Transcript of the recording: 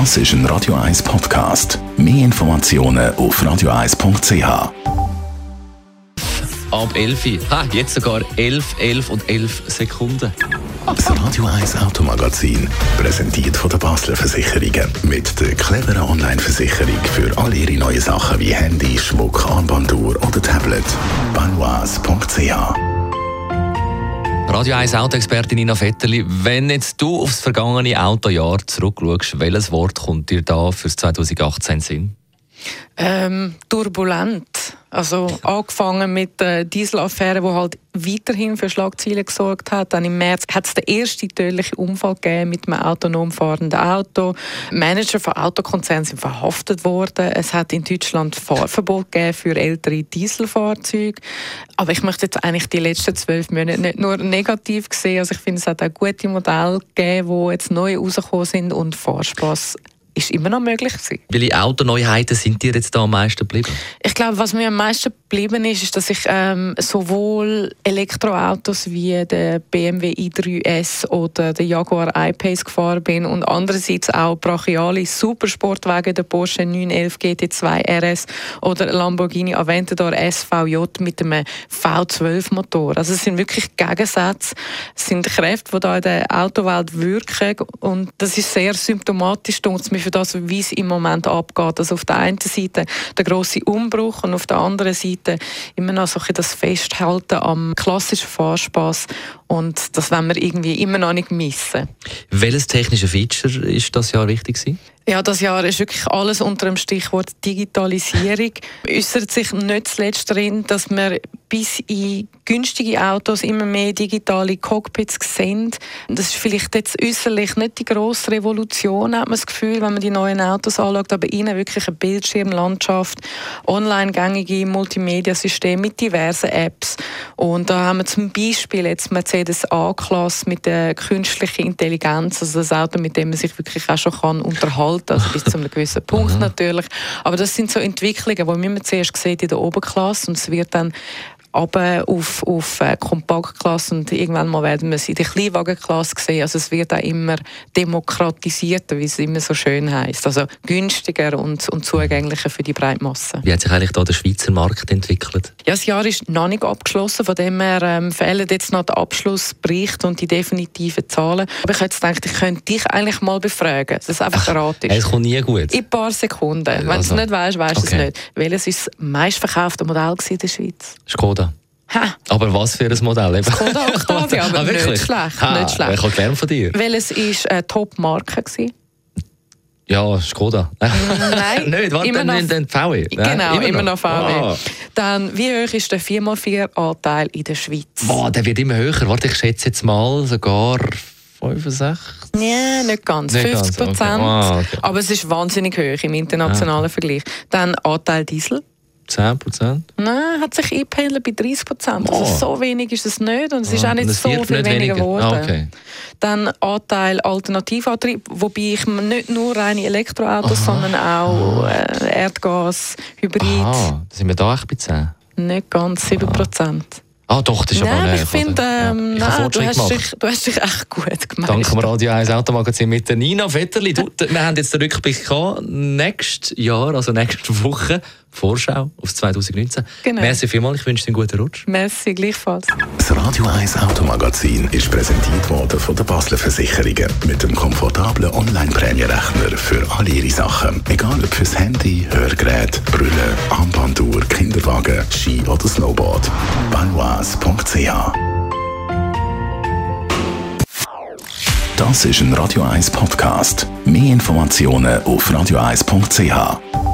Das ist ein Radio 1 Podcast. Mehr Informationen auf radio1.ch. Ab 11 Uhr. Ha, jetzt sogar 11, 11 und 11 Sekunden. Das Radio 1 Automagazin, präsentiert von der Basler Versicherungen. Mit der cleveren Online-Versicherung für all Ihre neuen Sachen wie Handy, Schmuck, Armbanduhr oder Tablet. Banois.ch Radio 1 Autoexpertin Nina Vetterli, wenn jetzt du aufs vergangene Autojahr zurückschaust, welches Wort kommt dir da fürs 2018 Sinn? Ähm, turbulent. Also angefangen mit der Dieselaffäre, die halt weiterhin für Schlagzeilen gesorgt hat. Dann im März hat es den ersten tödlichen Unfall gegeben mit einem autonom fahrenden Auto. Manager von Autokonzernen sind verhaftet worden. Es hat in Deutschland Fahrverbot gegeben für ältere Dieselfahrzeuge. Aber ich möchte jetzt eigentlich die letzten zwölf Monate nicht nur negativ sehen. Also ich finde, es hat auch gute Modelle gegeben, die jetzt neu rausgekommen sind und Fahrspaß ist immer noch möglich gewesen. Welche Autoneuheiten sind dir jetzt da am meisten geblieben? Ich glaube, was mir am meisten geblieben ist, ist, dass ich ähm, sowohl Elektroautos wie der BMW i3S oder der Jaguar I-Pace gefahren bin und andererseits auch brachiale Supersportwagen, der Porsche 911 GT2 RS oder Lamborghini Aventador SVJ mit einem V12-Motor. Also es sind wirklich Gegensätze, es sind Kräfte, die da in der Autowelt wirken und das ist sehr symptomatisch, für das, wie es im Moment abgeht. Also auf der einen Seite der große Umbruch und auf der anderen Seite immer noch so das Festhalten am klassischen Fahrspaß und das wollen wir irgendwie immer noch nicht missen. Welches technische Feature ist das Jahr wichtig gewesen? Ja, das Jahr ist wirklich alles unter dem Stichwort Digitalisierung. Äußert sich nicht zuletzt darin, dass wir bis in günstige Autos immer mehr digitale Cockpits sehen. Das ist vielleicht jetzt äußerlich nicht die grosse Revolution, hat man das Gefühl, wenn man die neuen Autos anschaut, aber innen wirklich eine Bildschirmlandschaft, online gängige Multimedia-Systeme mit diversen Apps. Und da haben wir zum Beispiel jetzt Mercedes A-Klasse mit der künstlichen Intelligenz, also das Auto, mit dem man sich wirklich auch schon kann unterhalten alt, also bis zu einem gewissen Punkt natürlich. Aber das sind so Entwicklungen, die man zuerst sieht in der Oberklasse und es wird dann aber auf, auf äh, Kompaktklasse und irgendwann mal werden wir es in der Kleinwagenklasse sehen. Also es wird auch immer demokratisierter, wie es immer so schön heißt. Also günstiger und, und zugänglicher für die Breitmasse. Wie hat sich eigentlich da der Schweizer Markt entwickelt? Ja, das Jahr ist noch nicht abgeschlossen, von dem her ähm, fehlen jetzt noch der Abschlussbericht und die definitiven Zahlen. Aber ich hätte gedacht, ich könnte dich eigentlich mal befragen, dass es einfach erraten ist. Es kommt nie gut. In ein paar Sekunden. Wenn also, du es nicht weißt, weißt du okay. es nicht. Welches ist das meistverkaufte Modell in der Schweiz? Skoda. Ha. Aber was für ein Modell? Eben. Skoda Octavia, aber ah, nicht schlecht. Ha, nicht schlecht. Ich habe gelernt von dir. Welches war eine Top-Marke? Ja, Skoda. Nein, nicht, warte, immer noch, dann VW. Genau, immer, noch, VW. Ah. Dann, wie hoch ist der 4x4-Anteil in der Schweiz? Boah, der wird immer höher. Warte, ich schätze jetzt mal sogar 65? Ja, nicht ganz. Nicht 50 Prozent. Okay. Ah, okay. Aber es ist wahnsinnig hoch im internationalen ah. Vergleich. Dann Anteil Diesel. 10 Prozent? Nein, hat sich eingependelt bei 30 Prozent. Also oh. so wenig ist es nicht und es ist ah, auch nicht so viel weniger geworden. Ah, okay. Dann Anteil Alternativantrieb, wobei ich nicht nur reine Elektroautos, Aha. sondern auch äh, Erdgas, Hybrid. Aha, sind wir da echt bei 10? Nicht ganz, 7 Prozent. Ah, doch, das ist nein, aber nicht. Ich finde, ähm, ja. nein, du, hast dich, du hast dich echt gut gemacht. Danke dem Radio 1 Automagazin mit der Nina Vetterli. Du, wir haben jetzt den Rückblick gehabt. Nächstes Jahr, also nächste Woche, Vorschau auf 2019. Genau. Merci vielmals, ich wünsche dir einen guten Rutsch. Merci, gleichfalls. Das Radio 1 Automagazin ist präsentiert worden von der Basler Versicherungen mit dem komfortablen Online-Prämierechner für alle Ihre Sachen. Egal ob fürs Handy, Hörgerät, Kinderwagen, Ski oder Snowboard. Banois.ch Das ist ein Radio 1 Podcast. Mehr Informationen auf radio1.ch.